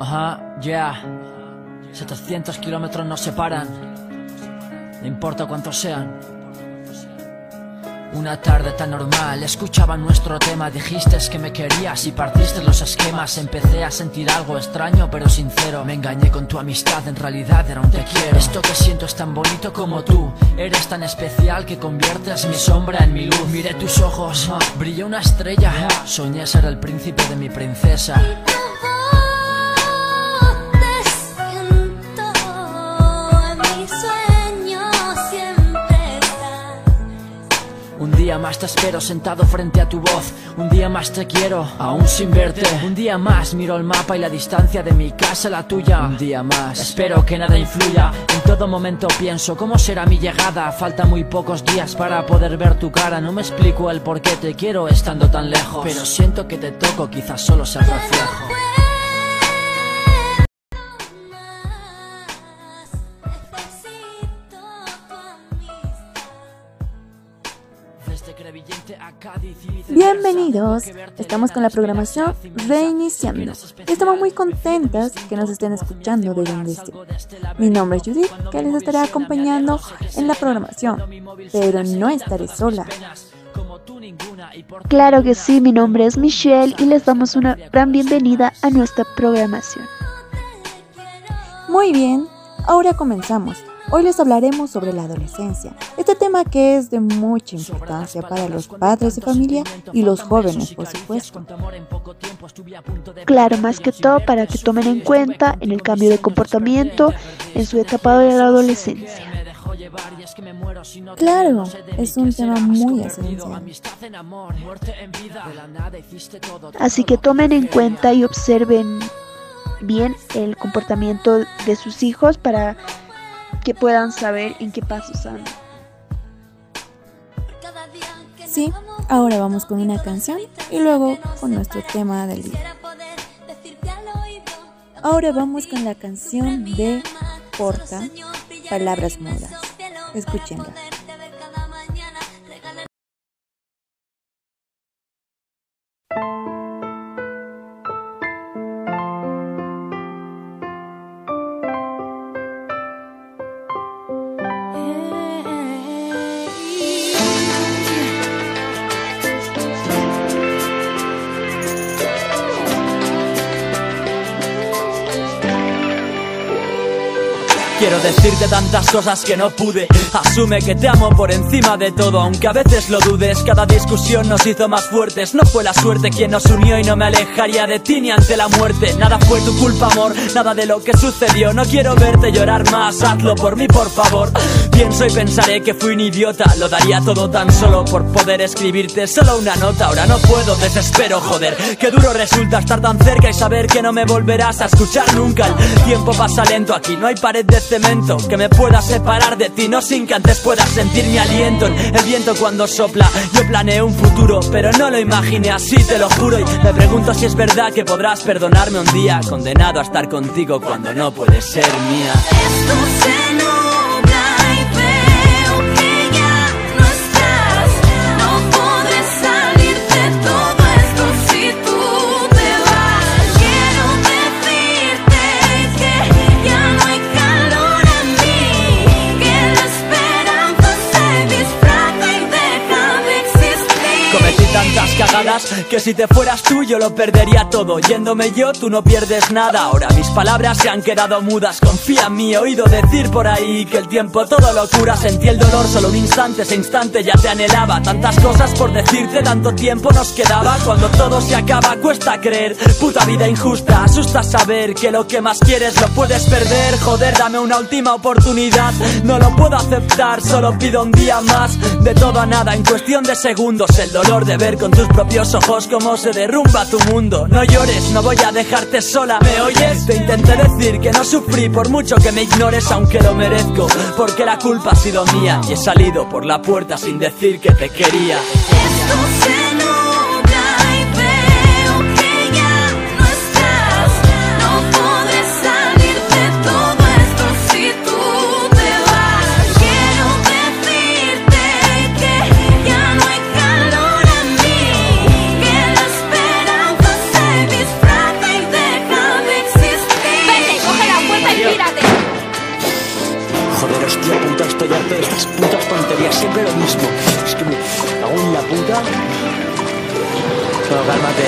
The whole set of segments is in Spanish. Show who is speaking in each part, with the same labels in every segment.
Speaker 1: Ajá, ya. 700 kilómetros nos separan. No importa cuántos sean. Una tarde tan normal, escuchaba nuestro tema, dijiste que me querías y partiste los esquemas, empecé a sentir algo extraño pero sincero, me engañé con tu amistad, en realidad era un te quiero. Esto que siento es tan bonito como tú, eres tan especial que conviertes mi sombra en mi luz. Miré tus ojos, brilló una estrella, soñé ser el príncipe de mi princesa. Más te espero sentado frente a tu voz. Un día más te quiero, aún sin verte. Un día más miro el mapa y la distancia de mi casa a la tuya. Un día más, espero que nada influya. En todo momento pienso cómo será mi llegada Falta muy pocos días para poder ver tu cara. No me explico el por qué te quiero estando tan lejos. Pero siento que te toco, quizás solo sea reflejo
Speaker 2: Bienvenidos, estamos con la programación reiniciando. Estamos muy contentas que nos estén escuchando de donde estén. Mi nombre es Judith, que les estaré acompañando en la programación, pero no estaré sola.
Speaker 3: Claro que sí, mi nombre es Michelle y les damos una gran bienvenida a nuestra programación.
Speaker 2: Muy bien, ahora comenzamos. Hoy les hablaremos sobre la adolescencia, este tema que es de mucha importancia para los padres de familia y los jóvenes, por supuesto.
Speaker 3: Claro, más que todo para que tomen en cuenta en el cambio de comportamiento en su etapa de la adolescencia.
Speaker 2: Claro, es un tema muy esencial.
Speaker 3: Así que tomen en cuenta y observen bien el comportamiento de sus hijos para que puedan saber en qué pasos andan.
Speaker 2: Sí, ahora vamos con una canción y luego con nuestro tema del día. Ahora vamos con la canción de Porta, Palabras Mudas. Escúchenla.
Speaker 1: Decirte tantas cosas que no pude. Asume que te amo por encima de todo Aunque a veces lo dudes. Cada discusión nos hizo más fuertes. No fue la suerte quien nos unió Y no me alejaría de ti ni ante la muerte. Nada fue tu culpa amor. Nada de lo que sucedió. No quiero verte llorar más. Hazlo por mí por favor Pienso y pensaré que fui un idiota Lo daría todo tan solo por poder escribirte Solo una nota Ahora no puedo, desespero, joder Qué duro resulta estar tan cerca Y saber que no me volverás a escuchar nunca El tiempo pasa lento Aquí no hay pared de cemento que me pueda separar de ti, no sin que antes puedas sentir mi aliento en el viento cuando sopla. Yo planeé un futuro, pero no lo imaginé así, te lo juro. Y me pregunto si es verdad que podrás perdonarme un día, condenado a estar contigo cuando no puedes ser mía.
Speaker 4: Que si te
Speaker 1: fueras tú yo lo perdería todo. Yéndome yo tú no pierdes nada. Ahora mis palabras se han quedado mudas. Confía en mí, he oído decir por ahí que el tiempo todo lo cura. Sentí el dolor solo un instante, ese instante ya te anhelaba. Tantas cosas por decirte, tanto tiempo nos quedaba. Cuando todo se acaba cuesta creer. Puta vida injusta, asusta saber que lo que más quieres lo puedes perder. Joder, dame una última oportunidad. No lo puedo aceptar, solo pido un día más. De todo a nada, en cuestión de segundos. El dolor de ver con tus propios ojos cómo se derrumba tu mundo. No llores, no voy a dejarte sola. ¿Me oyes? Te intenté decir que no sufrí por mucho que me ignores, aunque lo merezco. Porque la culpa ha sido mía y he salido por la puerta sin decir que te quería.
Speaker 4: Esto se las putas tonterías, siempre lo mismo. Es que me cago en puta.
Speaker 1: Bueno, cálmate.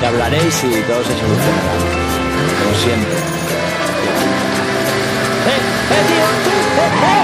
Speaker 1: Te hablaréis y todo se solucionará. Como siempre. ¡Eh! ¡Eh, tío! ¡Eh, eh!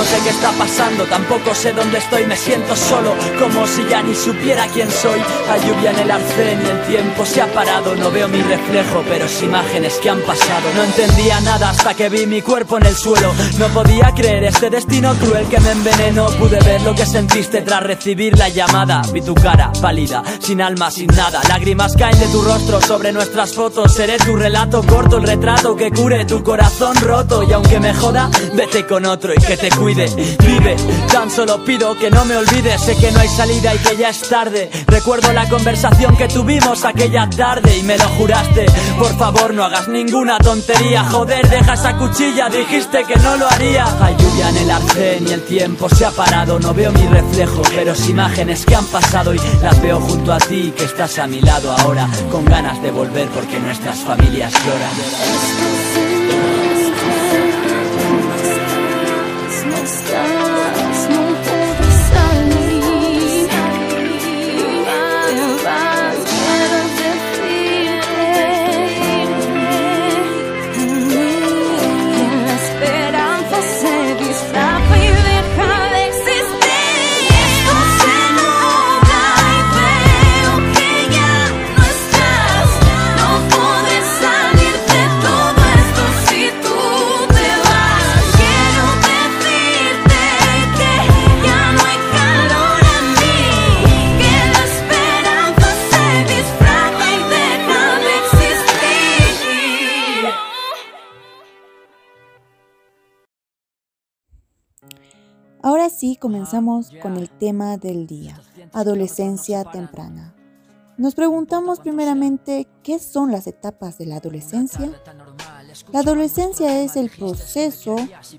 Speaker 1: No sé qué está pasando, tampoco sé dónde estoy, me siento solo, como si ya ni supiera quién soy. Hay lluvia en el arcén y el tiempo se ha parado, no veo mi reflejo, pero es imágenes que han pasado. No entendía nada hasta que vi mi cuerpo en el suelo, no podía creer este destino cruel que me envenenó. Pude ver lo que sentiste tras recibir la llamada, vi tu cara pálida, sin alma, sin nada. Lágrimas caen de tu rostro sobre nuestras fotos, seré tu relato corto, el retrato que cure tu corazón roto. Y aunque me joda, vete con otro y que te cuide. Vive, tan solo pido que no me olvides. Sé que no hay salida y que ya es tarde. Recuerdo la conversación que tuvimos aquella tarde y me lo juraste. Por favor, no hagas ninguna tontería. Joder, deja esa cuchilla, dijiste que no lo haría. Hay lluvia en el arcén y el tiempo se ha parado. No veo mi reflejo, pero es imágenes que han pasado y las veo junto a ti que estás a mi lado ahora. Con ganas de volver porque nuestras familias lloran.
Speaker 2: Ahora sí comenzamos con el tema del día, adolescencia temprana. Nos preguntamos primeramente qué son las etapas de la adolescencia. La adolescencia es el proceso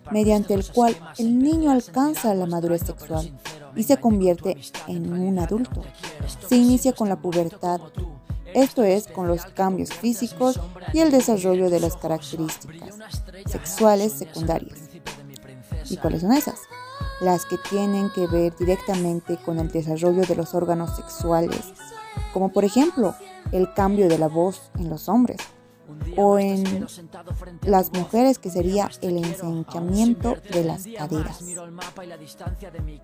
Speaker 2: mediante el cual el niño alcanza la madurez sexual y se convierte en un adulto. Se inicia con la pubertad, esto es, con los cambios físicos y el desarrollo de las características sexuales secundarias. ¿Y cuáles son esas? Las que tienen que ver directamente con el desarrollo de los órganos sexuales, como por ejemplo el cambio de la voz en los hombres o en las mujeres que sería el ensanchamiento de las caderas.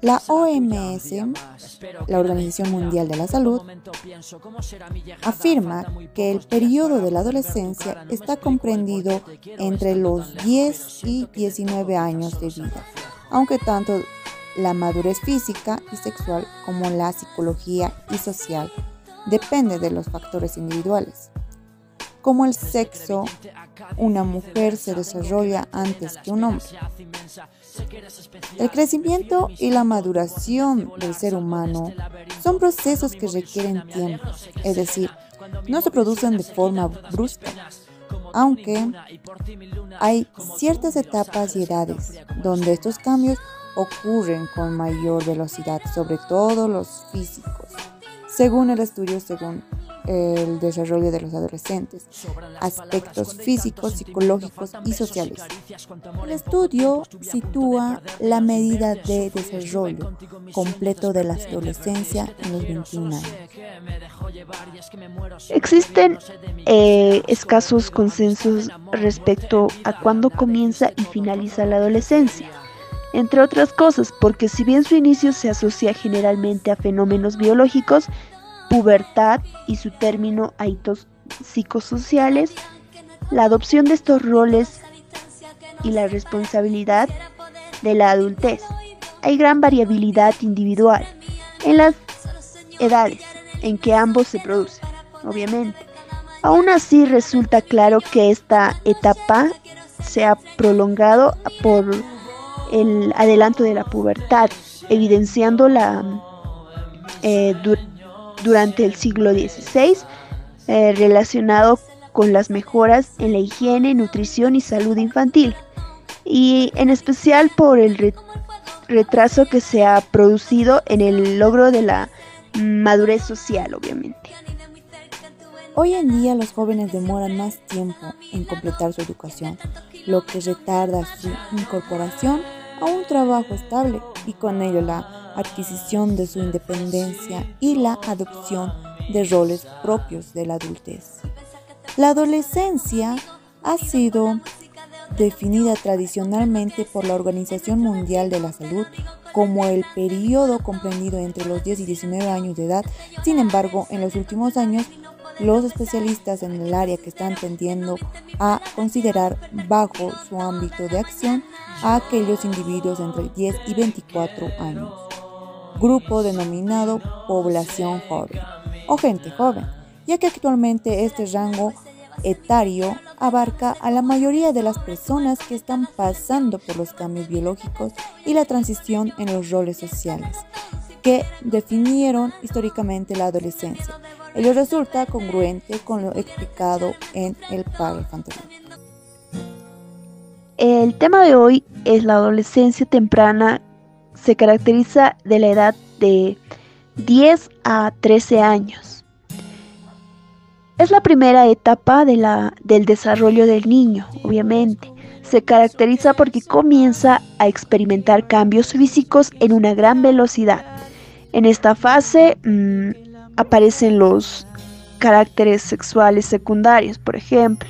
Speaker 2: La OMS, la Organización Mundial de la Salud, afirma que el periodo de la adolescencia está comprendido entre los 10 y 19 años de vida, aunque tanto la madurez física y sexual como la psicología y social depende de los factores individuales. Como el sexo, una mujer se desarrolla antes que un hombre. El crecimiento y la maduración del ser humano son procesos que requieren tiempo, es decir, no se producen de forma brusca, aunque hay ciertas etapas y edades donde estos cambios ocurren con mayor velocidad, sobre todo los físicos, según el estudio, según el desarrollo de los adolescentes, aspectos físicos, psicológicos y sociales. El estudio sitúa la medida de desarrollo completo de la adolescencia en los 21 años.
Speaker 3: Existen eh, escasos consensos respecto a cuándo comienza y finaliza la adolescencia. Entre otras cosas, porque si bien su inicio se asocia generalmente a fenómenos biológicos, pubertad y su término a hitos psicosociales, la adopción de estos roles y la responsabilidad de la adultez. Hay gran variabilidad individual en las edades en que ambos se producen, obviamente. Aún así resulta claro que esta etapa se ha prolongado por el adelanto de la pubertad, evidenciando la eh, du- durante el siglo XVI eh, relacionado con las mejoras en la higiene, nutrición y salud infantil, y en especial por el re- retraso que se ha producido en el logro de la madurez social, obviamente.
Speaker 2: Hoy en día los jóvenes demoran más tiempo en completar su educación, lo que retarda su incorporación a un trabajo estable y con ello la adquisición de su independencia y la adopción de roles propios de la adultez. La adolescencia ha sido definida tradicionalmente por la Organización Mundial de la Salud como el periodo comprendido entre los 10 y 19 años de edad. Sin embargo, en los últimos años, los especialistas en el área que están tendiendo a considerar bajo su ámbito de acción a aquellos individuos entre 10 y 24 años, grupo denominado población joven o gente joven, ya que actualmente este rango etario abarca a la mayoría de las personas que están pasando por los cambios biológicos y la transición en los roles sociales que definieron históricamente la adolescencia. Ello resulta congruente con lo explicado en el párrafo anterior.
Speaker 3: El tema de hoy es la adolescencia temprana. Se caracteriza de la edad de 10 a 13 años. Es la primera etapa de la, del desarrollo del niño, obviamente. Se caracteriza porque comienza a experimentar cambios físicos en una gran velocidad. En esta fase mmm, aparecen los caracteres sexuales secundarios, por ejemplo,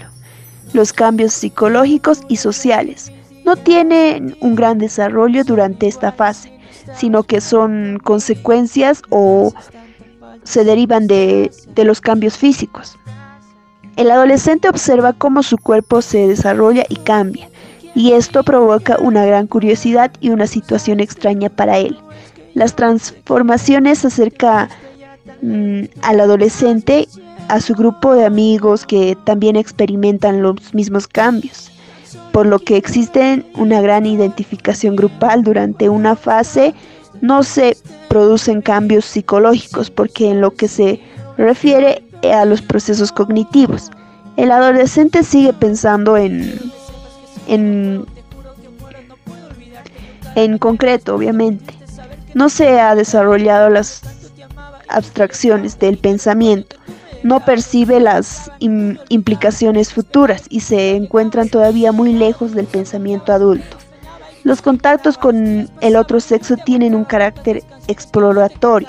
Speaker 3: los cambios psicológicos y sociales. No tienen un gran desarrollo durante esta fase, sino que son consecuencias o se derivan de, de los cambios físicos. El adolescente observa cómo su cuerpo se desarrolla y cambia, y esto provoca una gran curiosidad y una situación extraña para él. Las transformaciones acerca mm, al adolescente a su grupo de amigos que también experimentan los mismos cambios, por lo que existe una gran identificación grupal durante una fase no se producen cambios psicológicos porque en lo que se refiere a los procesos cognitivos, el adolescente sigue pensando en, en, en concreto, obviamente. No se ha desarrollado las abstracciones del pensamiento, no percibe las im implicaciones futuras y se encuentran todavía muy lejos del pensamiento adulto. Los contactos con el otro sexo tienen un carácter exploratorio,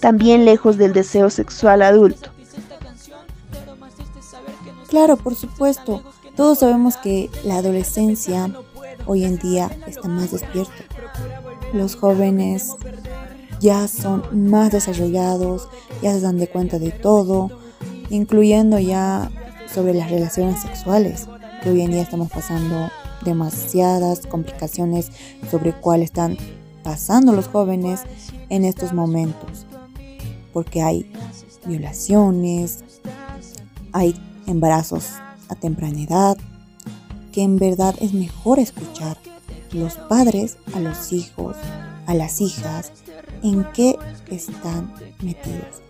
Speaker 3: también lejos del deseo sexual adulto.
Speaker 2: Claro, por supuesto, todos sabemos que la adolescencia hoy en día está más despierta. Los jóvenes ya son más desarrollados, ya se dan de cuenta de todo, incluyendo ya sobre las relaciones sexuales, que hoy en día estamos pasando demasiadas complicaciones sobre cuál están pasando los jóvenes en estos momentos, porque hay violaciones, hay embarazos a temprana edad, que en verdad es mejor escuchar los padres a los hijos, a las hijas, en qué están metidos.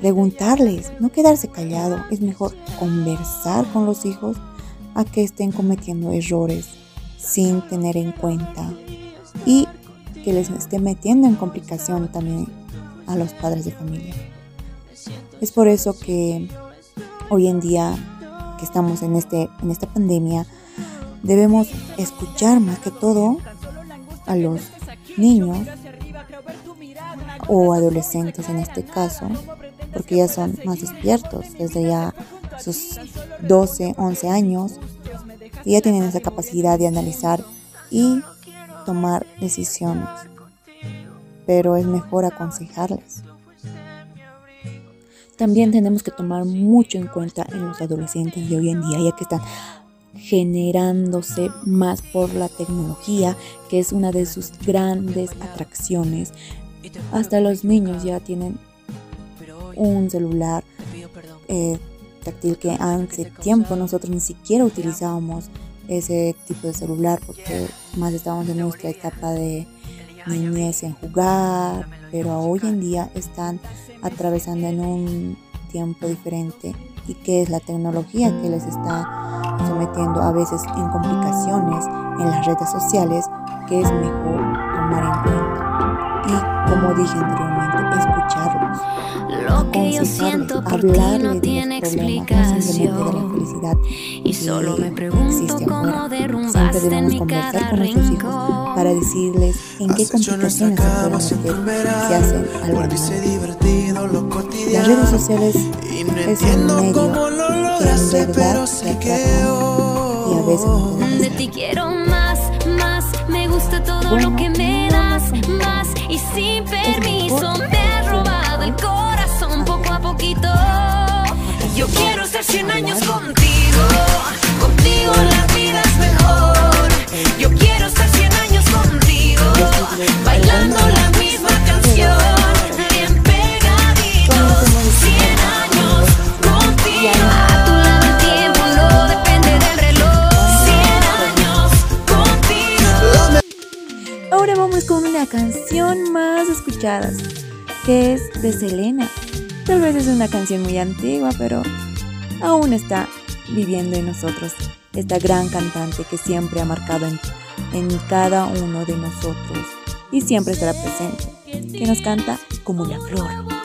Speaker 2: Preguntarles, no quedarse callado, es mejor conversar con los hijos a que estén cometiendo errores sin tener en cuenta y que les esté metiendo en complicación también a los padres de familia. Es por eso que hoy en día que estamos en, este, en esta pandemia, debemos escuchar más que todo a los niños o adolescentes en este caso, porque ya son más despiertos desde ya sus 12, 11 años y ya tienen esa capacidad de analizar y tomar decisiones. Pero es mejor aconsejarles. También tenemos que tomar mucho en cuenta en los adolescentes de hoy en día, ya que están generándose más por la tecnología, que es una de sus grandes atracciones. Hasta los niños ya tienen un celular eh, táctil que hace tiempo nosotros ni siquiera utilizábamos ese tipo de celular porque más estábamos en nuestra etapa de niñez en jugar, pero hoy en día están atravesando en un tiempo diferente y que es la tecnología que les está sometiendo a veces en complicaciones en las redes sociales que es mejor tomar en cuenta como dije anteriormente, escucharlos.
Speaker 4: Lo que yo siento por ti no tiene
Speaker 2: explicación. De la felicidad
Speaker 4: y solo me pregunto cómo derrumbaste en mi cada rincón.
Speaker 2: Para decirles en qué complicaciones se pueden meter si hacen algo
Speaker 5: mal.
Speaker 2: Las redes sociales es un medio
Speaker 5: cómo lo lograste,
Speaker 2: que en verdad te
Speaker 5: que
Speaker 2: y a veces no te
Speaker 4: De ti quiero más, más, me gusta todo
Speaker 2: bueno,
Speaker 4: lo que me das,
Speaker 2: más
Speaker 4: y sin permiso me ha robado el corazón poco a poquito. Yo quiero ser 100 años contigo, contigo la la canción
Speaker 2: más escuchada, que es de Selena. Tal vez es una canción muy antigua, pero aún está viviendo en nosotros. Esta gran cantante que siempre ha marcado en, en cada uno de nosotros y siempre estará presente, que nos canta como
Speaker 6: la flor.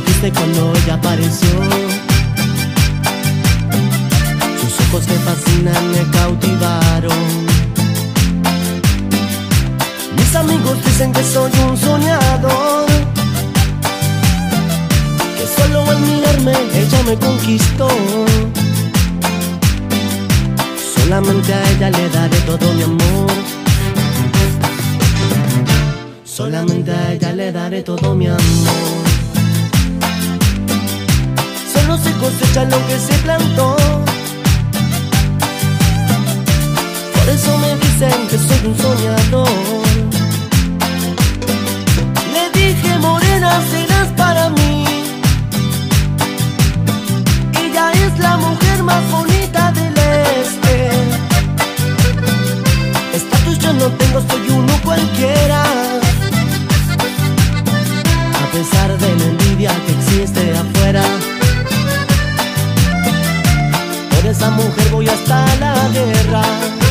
Speaker 7: Triste cuando ella apareció. Sus ojos me fascinan, me cautivaron. Mis amigos dicen que soy un soñador. Que solo al mirarme ella me conquistó. Solamente a ella le daré todo mi amor. Solamente a ella le daré todo mi amor. Solo se cosecha lo que se plantó. Por eso me dicen que soy un soñador. Le dije, morena, serás para mí. Ella es la mujer más bonita del este. Estatus yo no tengo, soy uno cualquiera. A pesar de la envidia que existe afuera. Esa mujer voy hasta la guerra.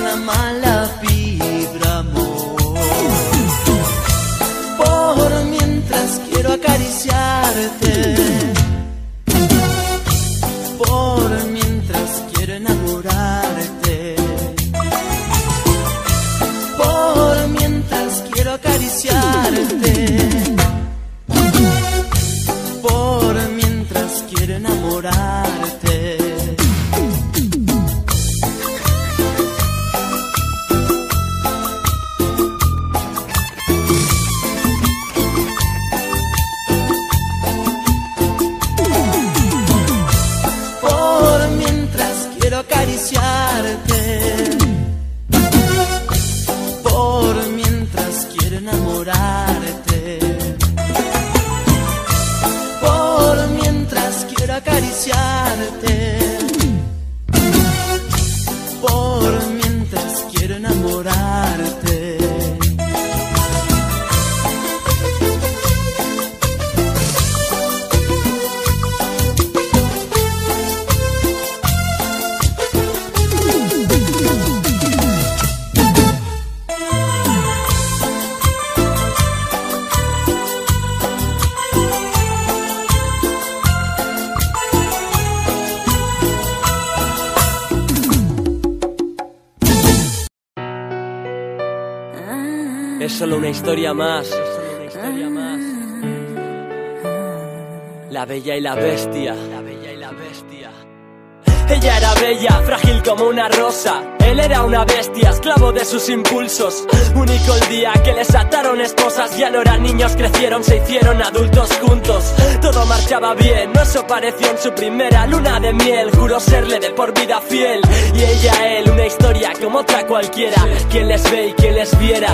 Speaker 7: No seas La
Speaker 1: bella y la bestia. Ella era bella, frágil como una rosa. Él era una bestia, esclavo de sus impulsos. Único el día que les ataron esposas. Ya no eran niños, crecieron, se hicieron adultos juntos. Todo marchaba bien, no eso pareció en su primera luna de miel. Juró serle de por vida fiel. Y ella él, una historia como otra cualquiera. Quien les ve y quien les viera.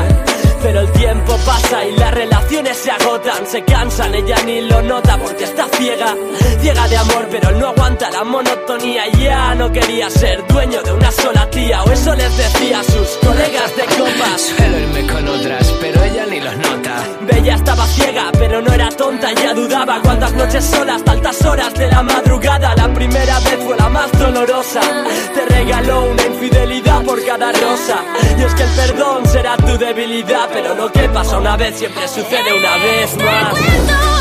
Speaker 1: Pero el tiempo pasa y las relaciones se agotan, se cansan, ella ni lo nota porque está ciega, ciega de amor, pero él no aguanta la monotonía y ya no quería ser dueño de una sola tía, o eso les decía a sus colegas de copas.
Speaker 8: Suelo irme con otras, pero ella ni los nota.
Speaker 1: Bella estaba ciega, pero no era tonta, ya dudaba cuántas noches solas, hasta altas horas de la madrugada. La primera vez fue la más dolorosa. Te regaló una infidelidad por cada rosa. Y es que el perdón será tu debilidad, pero lo que pasa una vez siempre sucede una vez más.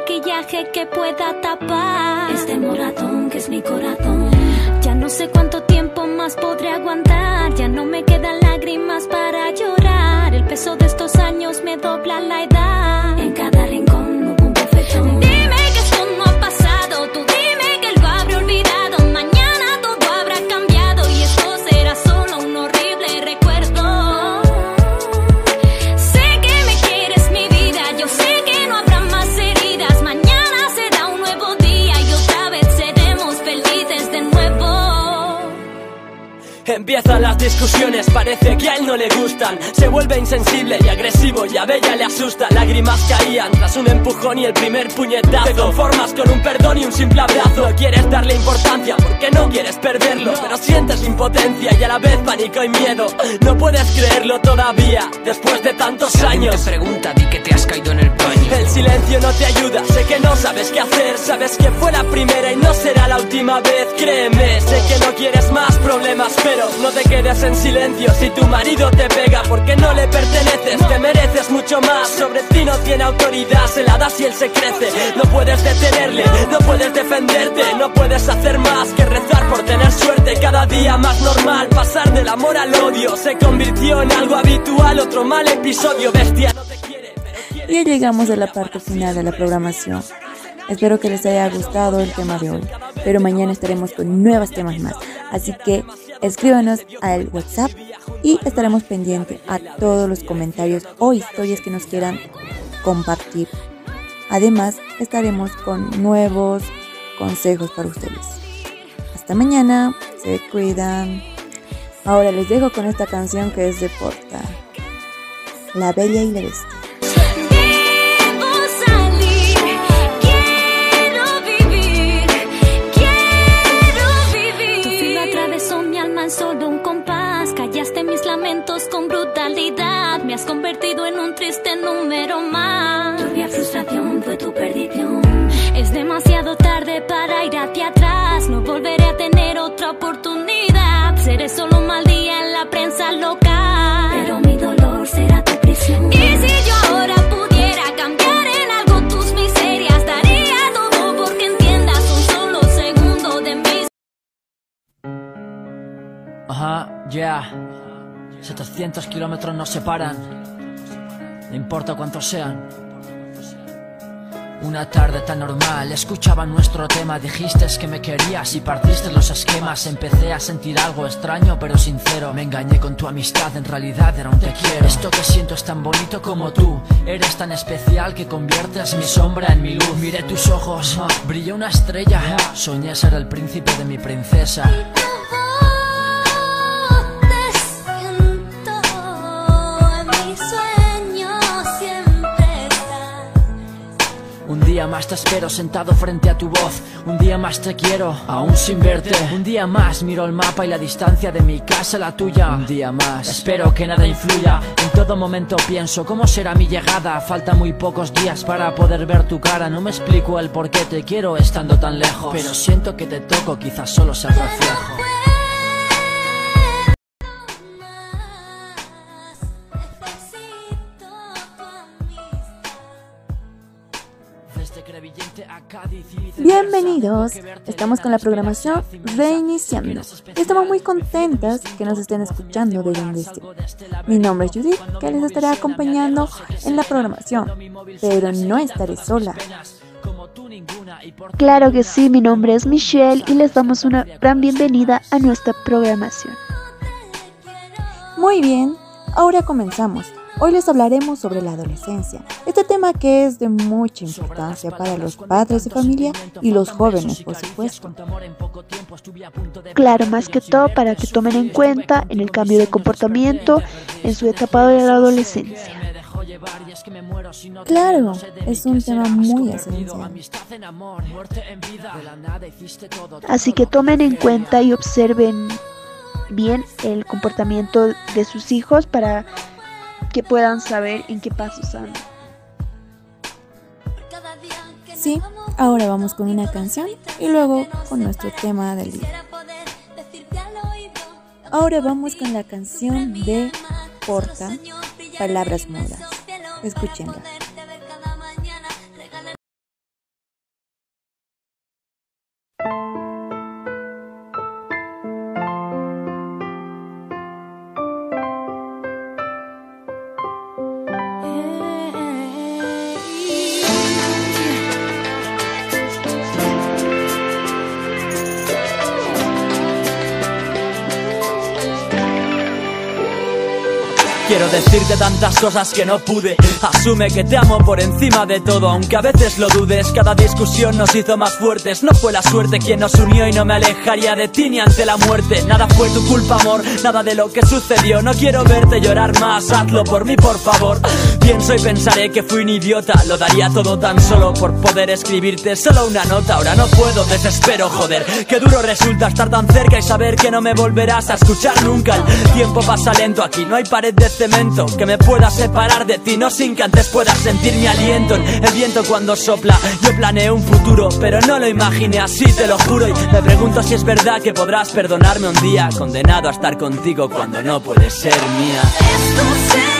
Speaker 4: Maquillaje que pueda tapar este moratón que es mi corazón. Ya no sé cuánto tiempo más podré aguantar. Ya no me quedan lágrimas para llorar. El peso de estos años me dobla la edad.
Speaker 1: Empiezan las discusiones, parece que a él no le gustan. Se vuelve insensible y agresivo y a Bella le asusta. Lágrimas caían tras un empujón y el primer puñetazo. Te conformas con un perdón y un simple abrazo. No quieres darle importancia porque no quieres perderlo. Pero sientes impotencia y a la vez pánico y miedo. No puedes creerlo todavía, después de tantos
Speaker 8: Si
Speaker 1: años.
Speaker 8: te pregunta, di que te has caído en el baño.
Speaker 1: El silencio no te ayuda, sé que no sabes qué hacer, sabes que fue la primera y no será la última vez, créeme, sé que no quieres más problemas, pero no te quedes en silencio si tu marido te pega porque no le perteneces, te mereces mucho más, sobre ti no tiene autoridad, se la das y él se crece, no puedes detenerle, no puedes defenderte, no puedes hacer más que rezar por tener suerte, cada día más normal, pasar del amor al odio, se convirtió en algo habitual, otro mal episodio, bestia, no te quiere, pero quiere
Speaker 2: Y ya llegamos a la parte final de la programación. Espero que les haya gustado el tema de hoy, pero mañana estaremos con nuevos temas más. Así que escríbanos al WhatsApp y estaremos pendientes a todos los comentarios o historias que nos quieran compartir. Además, estaremos con nuevos consejos para ustedes. Hasta mañana, se cuidan. Ahora les dejo con esta canción que es de Porta, La Bella y la Bestia.
Speaker 4: Has convertido en un triste número más. Turbia frustración fue tu perdición. Es demasiado tarde para ir hacia atrás. No volveré a tener otra oportunidad. Seré solo un mal día en la prensa local. Pero mi dolor será tu prisión. Y si yo ahora pudiera cambiar en algo tus miserias, daría todo porque entiendas un solo segundo de mis
Speaker 1: Ajá, ya. 700 kilómetros nos separan. No importa cuántos sean. Una tarde tan normal, escuchaba nuestro tema, dijiste que me querías y partiste los esquemas. Empecé a sentir algo extraño pero sincero. Me engañé con tu amistad, en realidad era un te quiero. Esto que siento es tan bonito como tú. Eres tan especial que conviertes mi sombra en mi luz. Miré tus ojos, brilló una estrella. Soñé ser el príncipe de mi princesa. Más te espero sentado frente a tu voz. Un día más te quiero, aún sin verte. Un día más miro el mapa y la distancia de mi casa a la tuya. Un día más espero que nada influya. En todo momento pienso cómo será mi llegada. Faltan muy pocos días para poder ver tu cara. No me explico el por qué te quiero estando tan lejos. Pero siento que te toco, quizás solo sea reflejo.
Speaker 2: Bienvenidos, estamos con la programación reiniciando. Estamos muy contentas que nos estén escuchando de donde estén. Mi nombre es Judith, que les estará acompañando en la programación, pero no estaré sola.
Speaker 3: Claro que sí, mi nombre es Michelle y les damos una gran bienvenida a nuestra programación.
Speaker 2: Muy bien, ahora comenzamos. Hoy les hablaremos sobre la adolescencia, este tema que es de mucha importancia para los padres de familia y los jóvenes, por supuesto.
Speaker 3: Claro, más que todo para que tomen en cuenta en el cambio de comportamiento en su etapa de la adolescencia.
Speaker 2: Claro, es un tema muy esencial.
Speaker 3: Así que tomen en cuenta y observen bien el comportamiento de sus hijos para que puedan saber en qué pasos andan.
Speaker 2: Sí, ahora vamos con una canción y luego con nuestro tema del día. Ahora vamos con la canción de Porta, Palabras Mudas. Escúchenla.
Speaker 1: Decirte tantas cosas que no pude. Asume que te amo por encima de todo, aunque a veces lo dudes. Cada discusión nos hizo más fuertes. No fue la suerte quien nos unió y no me alejaría de ti ni ante la muerte. Nada fue tu culpa, amor, nada de lo que sucedió. No quiero verte llorar más, hazlo por mí, por favor. Pienso y pensaré que fui un idiota. Lo daría todo tan solo por poder escribirte solo una nota. Ahora no puedo, desespero, joder. Qué duro resulta estar tan cerca y saber que no me volverás a escuchar nunca. El tiempo pasa lento aquí, no hay pared de cemento que me pueda separar de ti, no sin que antes puedas sentir mi aliento en el viento cuando sopla. Yo planeé un futuro, pero no lo imaginé así, te lo juro. Y me pregunto si es verdad que podrás perdonarme un día, condenado a estar contigo cuando no puedes ser mía.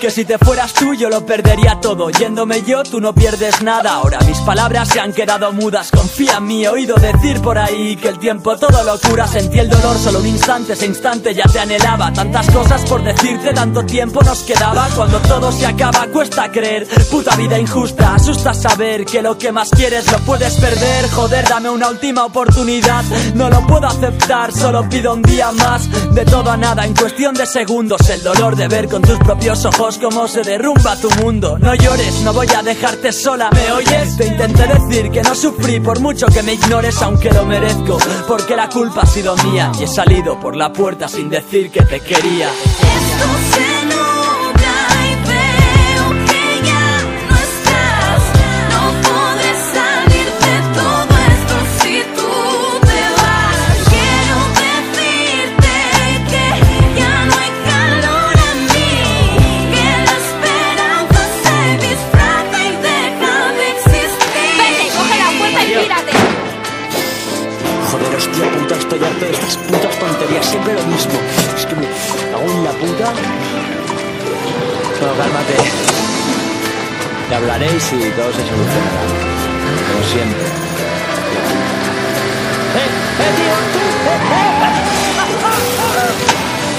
Speaker 4: que si te
Speaker 1: fueras tú yo lo perdería todo. Yéndome yo tú no pierdes nada. Ahora mis palabras se han quedado mudas. Confía en mí, he oído decir por ahí que el tiempo todo lo cura. Sentí el dolor solo un instante, ese instante ya te anhelaba. Tantas cosas por decirte, tanto tiempo nos quedaba. Cuando todo se acaba cuesta creer. Puta vida injusta, asusta saber que lo que más quieres lo puedes perder. Joder, dame una última oportunidad. No lo puedo aceptar, solo pido un día más. De todo a nada, en cuestión de segundos. El dolor de ver con tus propios ojos cómo se derrumba tu mundo. No llores, no voy a dejarte sola. ¿Me oyes? Te intenté decir que no sufrí por mucho que me ignores, aunque lo merezco. Porque la culpa ha sido mía y he salido por la puerta sin decir que te quería.
Speaker 4: Esto se
Speaker 1: estas putas tonterías, siempre lo mismo. Es que me cago en la puta. No, cálmate. Te hablaréis y todo se solucionará. Como siempre. ¡Eh! ¡Eh, tío! ¡Eh, eh!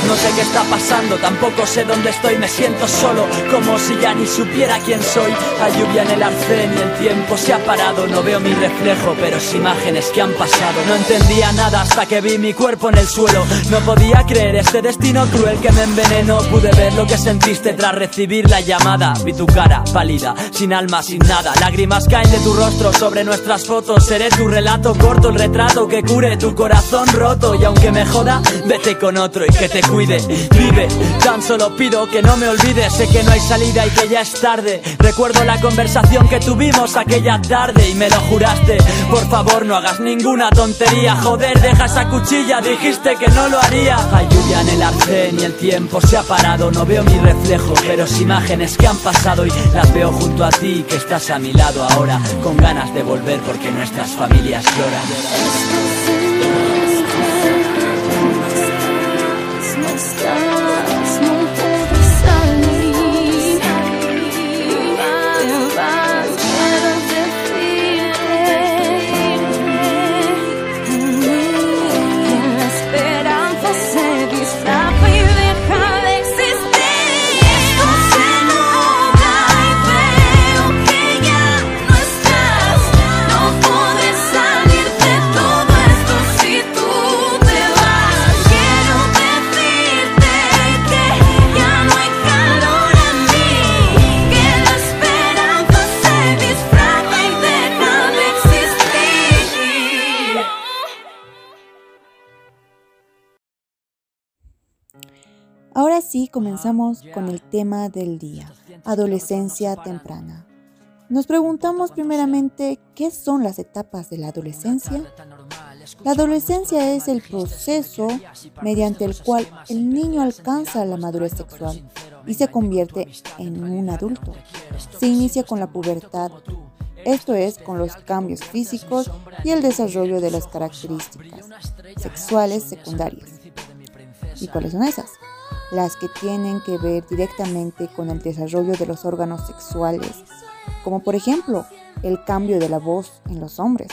Speaker 1: No sé qué está pasando, tampoco sé dónde estoy, me siento solo, como si ya ni supiera quién soy. Hay lluvia en el arcén y el tiempo se ha parado, no veo mi reflejo, pero es imágenes que han pasado. No entendía nada hasta que vi mi cuerpo en el suelo. No podía creer este destino cruel que me envenenó. Pude ver lo que sentiste tras recibir la llamada. Vi tu cara pálida, sin alma, sin nada. Lágrimas caen de tu rostro sobre nuestras fotos. Seré tu relato corto, el retrato que cure tu corazón roto. Y aunque me joda, vete con otro y que te cuide. Vive, tan solo pido que no me olvides. Sé que no hay salida y que ya es tarde. Recuerdo la conversación que tuvimos aquella tarde y me lo juraste. Por favor, no hagas ninguna tontería. Joder, deja esa cuchilla, dijiste que no lo haría. Hay lluvia en el arcén y el tiempo se ha parado. No veo mi reflejo, pero es imágenes que han pasado y las veo junto a ti que estás a mi lado ahora. Con ganas de volver porque nuestras familias lloran.
Speaker 2: Ahora sí comenzamos con el tema del día, adolescencia temprana. Nos preguntamos primeramente qué son las etapas de la adolescencia. La adolescencia es el proceso mediante el cual el niño alcanza la madurez sexual y se convierte en un adulto. Se inicia con la pubertad, esto es con los cambios físicos y el desarrollo de las características sexuales secundarias. ¿Y cuáles son esas? Las que tienen que ver directamente con el desarrollo de los órganos sexuales, como por ejemplo el cambio de la voz en los hombres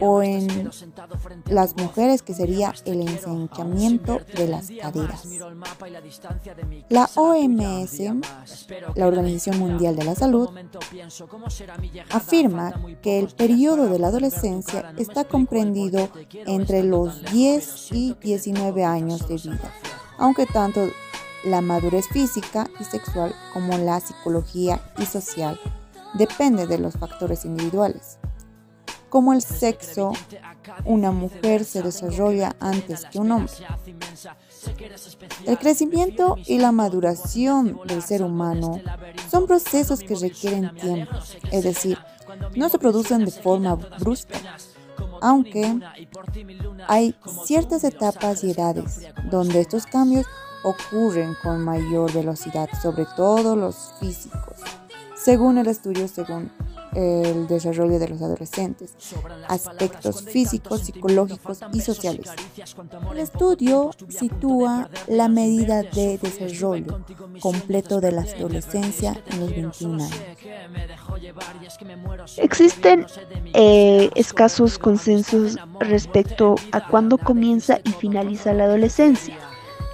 Speaker 2: o en las mujeres que sería el ensanchamiento de las caderas. La OMS, la Organización Mundial de la Salud, afirma que el periodo de la adolescencia está comprendido entre los 10 y 19 años de vida, aunque tanto la madurez física y sexual como la psicología y social depende de los factores individuales. Como el sexo, una mujer se desarrolla antes que un hombre. El crecimiento y la maduración del ser humano son procesos que requieren tiempo, es decir, no se producen de forma brusca, aunque hay ciertas etapas y edades donde estos cambios ocurren con mayor velocidad, sobre todo los físicos, según el estudio según el desarrollo de los adolescentes, aspectos físicos, psicológicos y sociales. El estudio sitúa la medida de desarrollo completo de la adolescencia en los 21 años.
Speaker 3: Existen eh, escasos consensos respecto a cuándo comienza y finaliza la adolescencia.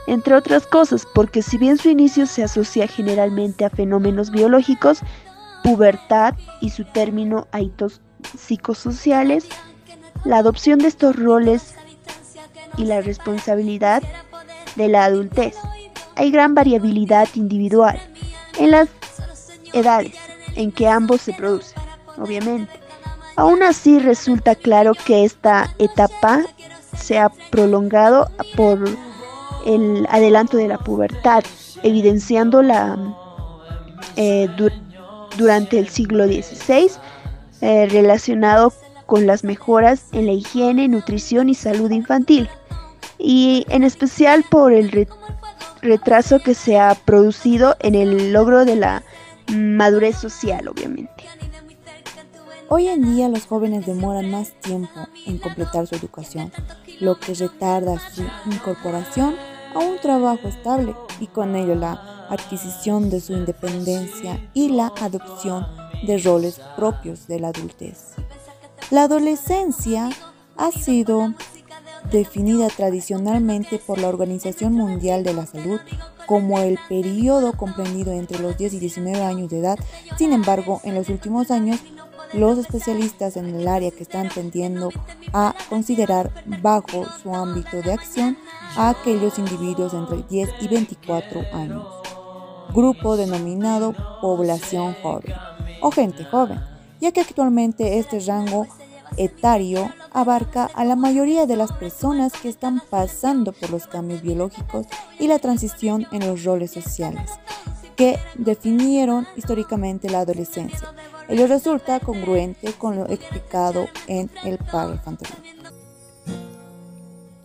Speaker 3: Entre otras cosas, porque si bien su inicio se asocia generalmente a fenómenos biológicos, pubertad y su término a hitos psicosociales, la adopción de estos roles y la responsabilidad de la adultez. Hay gran variabilidad individual en las edades en que ambos se producen, obviamente. Aún así resulta claro que esta etapa se ha prolongado por el adelanto de la pubertad, evidenciando la eh, du- durante el siglo XVI eh, relacionado con las mejoras en la higiene, nutrición y salud infantil, y en especial por el re- retraso que se ha producido en el logro de la madurez social, obviamente.
Speaker 2: Hoy en día los jóvenes demoran más tiempo en completar su educación, lo que retarda su incorporación a un trabajo estable y con ello la adquisición de su independencia y la adopción de roles propios de la adultez. La adolescencia ha sido definida tradicionalmente por la Organización Mundial de la Salud como el periodo comprendido entre los 10 y 19 años de edad. Sin embargo, en los últimos años, los especialistas en el área que están tendiendo a considerar bajo su ámbito de acción a aquellos individuos entre 10 y 24 años, grupo denominado población joven o gente joven, ya que actualmente este rango etario abarca a la mayoría de las personas que están pasando por los cambios biológicos y la transición en los roles sociales que definieron históricamente la adolescencia. Ello resulta congruente con lo explicado en el párrafo anterior.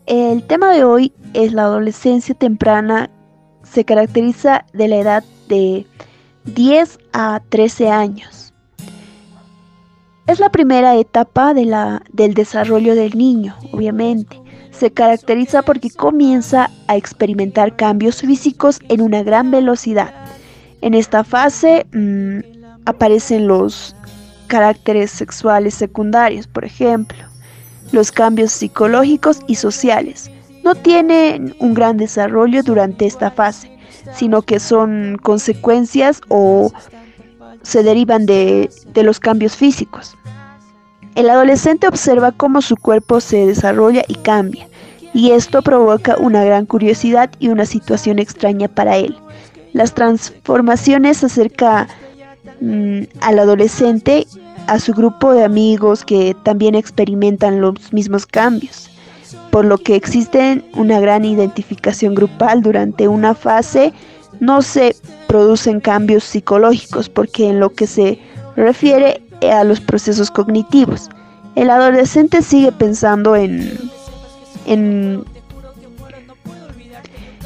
Speaker 3: El tema de hoy es la adolescencia temprana. Se caracteriza de la edad de 10 a 13 años. Es la primera etapa de la, del desarrollo del niño, obviamente. Se caracteriza porque comienza a experimentar cambios físicos en una gran velocidad. En esta fase mmm, aparecen los caracteres sexuales secundarios, por ejemplo, los cambios psicológicos y sociales. No tienen un gran desarrollo durante esta fase, sino que son consecuencias o se derivan de, los cambios físicos. El adolescente observa cómo su cuerpo se desarrolla y cambia, y esto provoca una gran curiosidad y una situación extraña para él. Las transformaciones acerca mm, al adolescente a su grupo de amigos que también experimentan los mismos cambios, por lo que existe una gran identificación grupal durante una fase. No se producen cambios psicológicos porque en lo que se refiere a los procesos cognitivos, el adolescente sigue pensando en, en,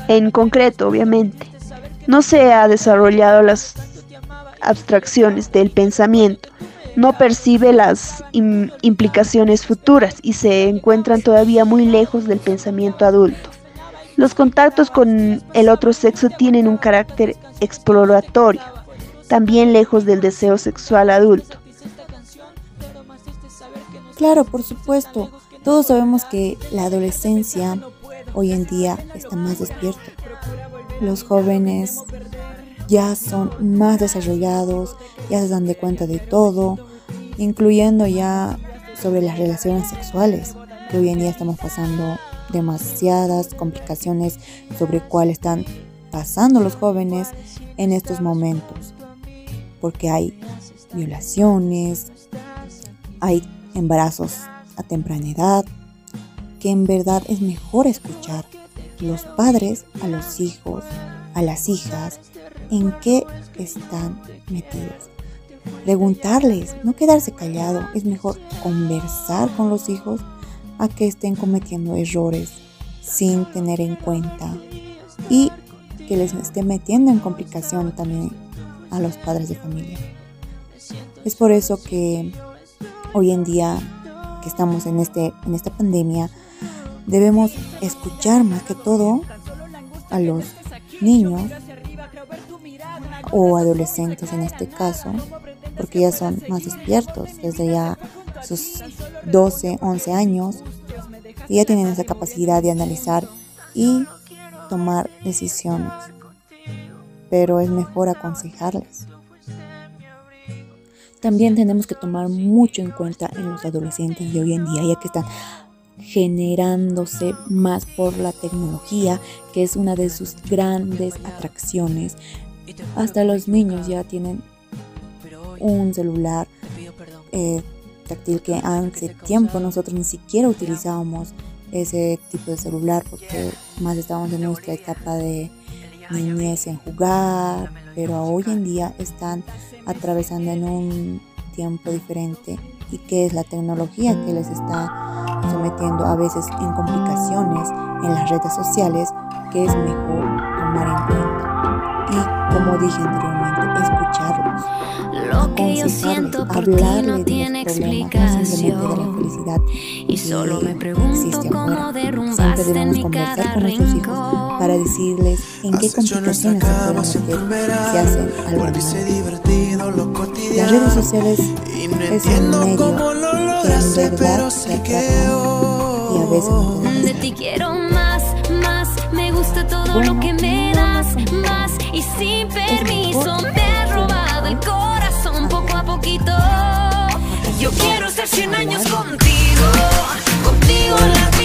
Speaker 3: en concreto, obviamente. No se ha desarrollado las abstracciones del pensamiento, no percibe las im implicaciones futuras y se encuentran todavía muy lejos del pensamiento adulto. Los contactos con el otro sexo tienen un carácter exploratorio, también lejos del deseo sexual adulto.
Speaker 2: Claro, por supuesto, todos sabemos que la adolescencia hoy en día está más despierta. Los jóvenes ya son más desarrollados, ya se dan de cuenta de todo, incluyendo ya sobre las relaciones sexuales, que hoy en día estamos pasando demasiadas complicaciones sobre cuál están pasando los jóvenes en estos momentos, porque hay violaciones, hay embarazos a temprana edad, que en verdad es mejor escuchar los padres a los hijos, a las hijas, en qué están metidos. Preguntarles, no quedarse callado, es mejor conversar con los hijos a que estén cometiendo errores sin tener en cuenta y que les esté metiendo en complicación también a los padres de familia. Es por eso que hoy en día que estamos en, este, en esta pandemia, debemos escuchar más que todo a los niños o adolescentes en este caso, porque ya son más despiertos desde ya sus 12, 11 años, y ya tienen esa capacidad de analizar y tomar decisiones. Pero es mejor aconsejarles. También tenemos que tomar mucho en cuenta en los adolescentes de hoy en día, ya que están generándose más por la tecnología, que es una de sus grandes atracciones. Hasta los niños ya tienen un celular eh, táctil que hace tiempo nosotros ni siquiera utilizábamos ese tipo de celular porque más estábamos en nuestra etapa de niñez en jugar, pero hoy en día están atravesando en un tiempo diferente y que es la tecnología que les está sometiendo a veces en complicaciones en las redes sociales que es mejor tomar en cuenta como dije anteriormente, escucharlos,
Speaker 4: Lo que yo siento por ti no tiene explicación. De la felicidad y solo me pregunto cómo derrumbaste Siempre debemos conversar con
Speaker 2: para decirles en qué complicaciones se pueden meter si hacen algo. mal. Las redes sociales es un medio que en verdad te atrapa y a
Speaker 6: veces
Speaker 4: de ti quiero más, más, me gusta todo
Speaker 6: bueno,
Speaker 4: lo que me das,
Speaker 6: más
Speaker 4: y sin permiso me ha robado el corazón poco a poquito. Yo quiero ser 100 años contigo, contigo la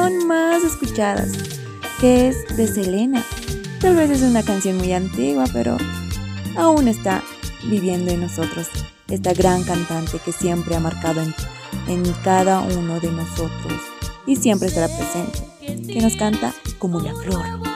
Speaker 6: más escuchadas, que es de Selena. Tal vez es una canción muy antigua, pero aún está viviendo en nosotros. Esta gran cantante que siempre ha marcado en, en cada uno de nosotros y siempre estará presente, que nos canta como la flor.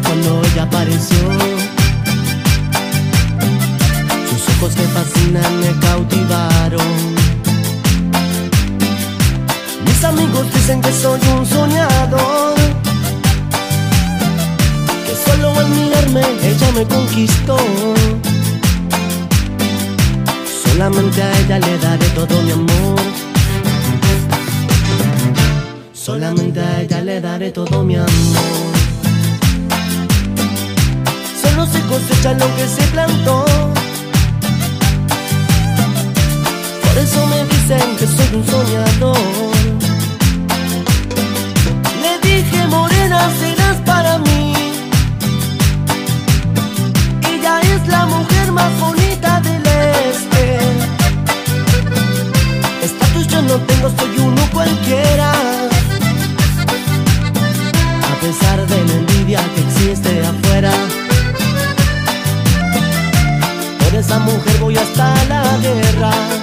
Speaker 9: cuando ella apareció. Sus ojos me fascinan, me cautivaron. Mis amigos dicen que soy un soñador. Que solo al mirarme ella me conquistó. Solamente a ella le daré todo mi amor. Solamente a ella le daré todo mi amor no
Speaker 7: se cosecha lo que se plantó. Por eso me dicen que soy un soñador. Le dije, morena, serás para mí. Ella es la mujer más bonita del este. Estatus yo no tengo, soy uno cualquiera. A pesar de la envidia que existe afuera. esta mujer voy hasta la guerra.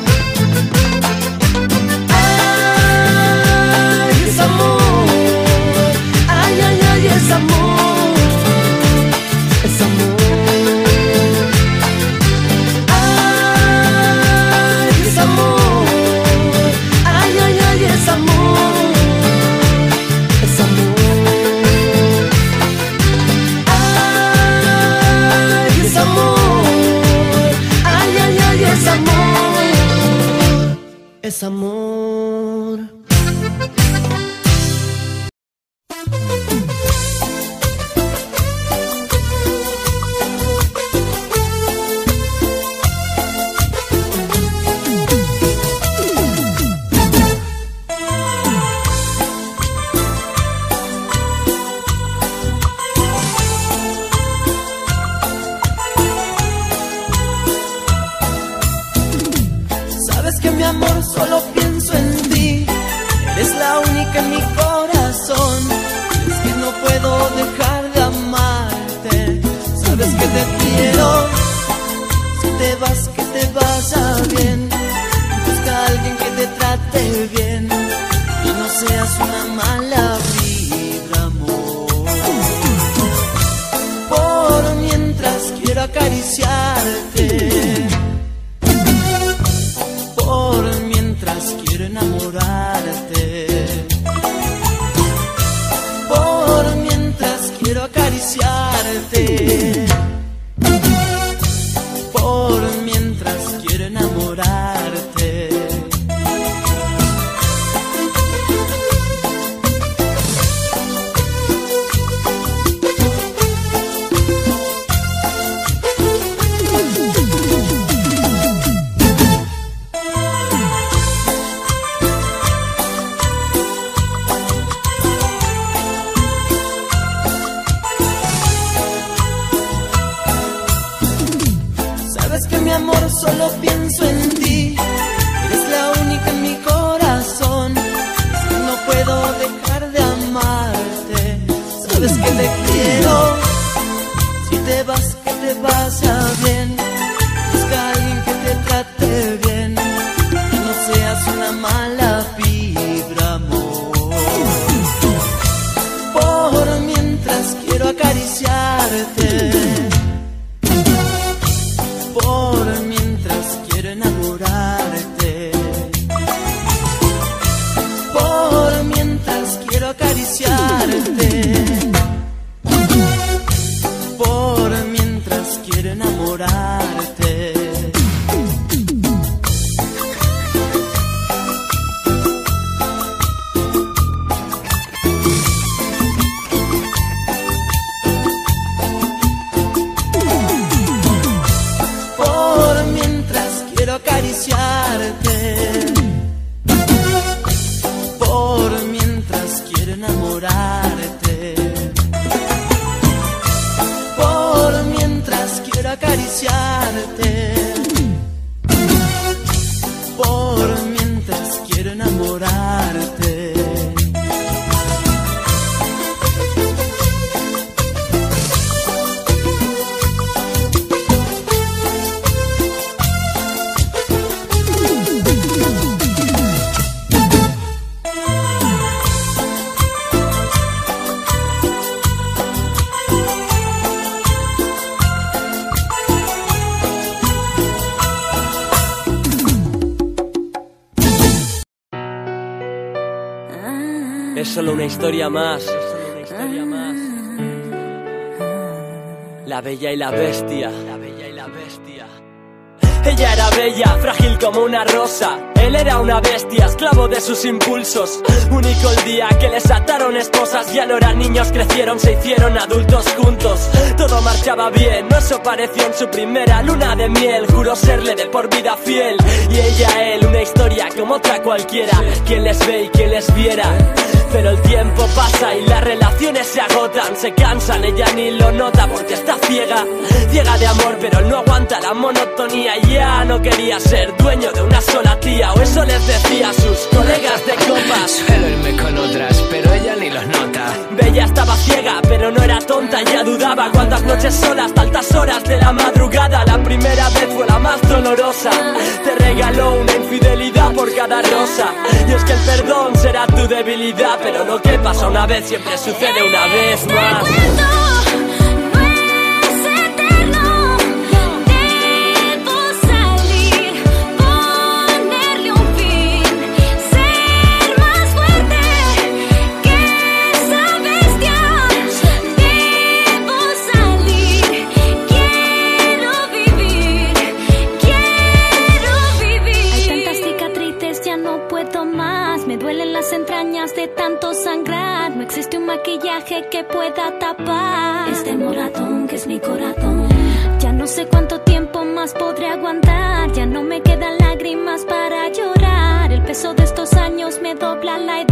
Speaker 1: my life. Historia más. La bella y la bestia. La bella y la bestia. Ella era bella, frágil como una rosa. Él era una bestia, esclavo de sus impulsos. Único el día que les ataron esposas. Ya no eran niños, crecieron, se hicieron adultos juntos. Todo marchaba bien, no eso pareció en su primera luna de miel. Juró serle de por vida fiel. Y ella él, una historia como otra cualquiera. Quien les ve y quien les viera. Pero el tiempo pasa y las relaciones se agotan, se cansan, ella ni lo nota porque está ciega, ciega de amor, pero no aguanta la monotonía, ya no quería ser dueño de una sola tía, o eso les decía a sus colegas de copas.
Speaker 8: Suelo irme con otras, pero ella ni los nota.
Speaker 1: Bella estaba ciega, pero no era tonta, ya dudaba cuántas noches solas, hasta altas horas de la madrugada, la primera vez fue la más dolorosa, te regaló una infidelidad por cada rosa, y es que el perdón será tu debilidad, pero lo que pasa una vez siempre sucede una vez más.
Speaker 4: Maquillaje que pueda tapar este moratón que es mi corazón. Ya no sé cuánto tiempo más podré aguantar. Ya no me quedan lágrimas para llorar. El peso de estos años me dobla la edad.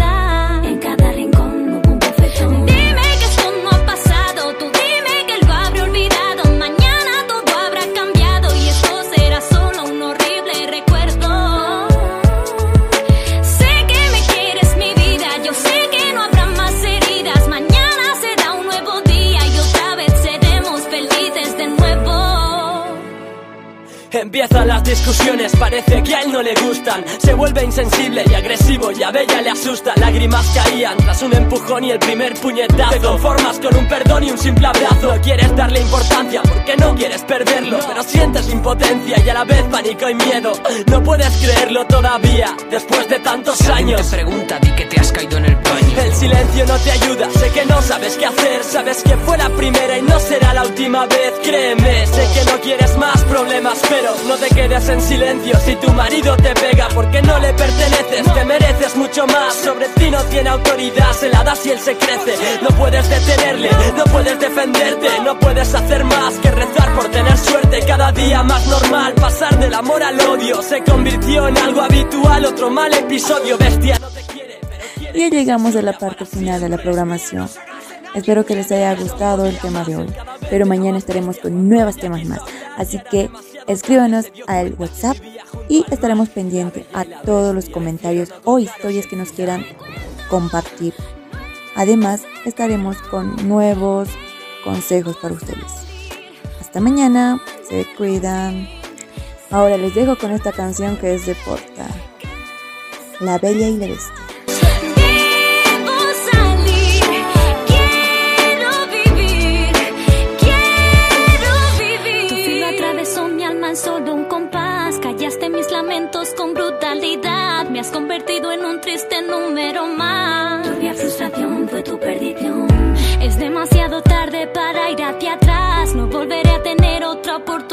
Speaker 1: Empiezan las discusiones, parece que a él no le gustan. Se vuelve insensible y agresivo y a Bella le asusta. Lágrimas caían tras un empujón y el primer puñetazo. Te conformas con un perdón y un simple abrazo. Quieres darle importancia porque no quieres perderlo. Pero sientes impotencia y a la vez pánico y miedo. No puedes creerlo todavía, después de tantos
Speaker 8: Si
Speaker 1: años.
Speaker 8: te pregunta, di que te has caído en el baño.
Speaker 1: El silencio no te ayuda, sé que no sabes qué hacer, sabes que fue la primera y no será la última vez, créeme, sé que no quieres más problemas, pero no te quedes en silencio si tu marido te pega porque no le perteneces, te mereces mucho más, sobre ti no tiene autoridad, se la das y él se crece, no puedes detenerle, no puedes defenderte, no puedes hacer más que rezar por tener suerte, cada día más normal, pasar del amor al odio, se convirtió en algo habitual, otro mal episodio, bestia, no te quiere, pero quiere.
Speaker 2: Y llegamos a la parte final de la programación. Espero que les haya gustado el tema de hoy, pero mañana estaremos con nuevos temas más. Así que escríbanos al WhatsApp y estaremos pendientes a todos los comentarios o historias que nos quieran compartir. Además, estaremos con nuevos consejos para ustedes. Hasta mañana, se cuidan. Ahora les dejo con esta canción que es de Porta, La Bella y la Bestia.
Speaker 4: Lamentos con brutalidad. Me has convertido en un triste número más. Tu frustración fue tu perdición. Es demasiado tarde para ir hacia atrás. No volveré a tener otra oportunidad.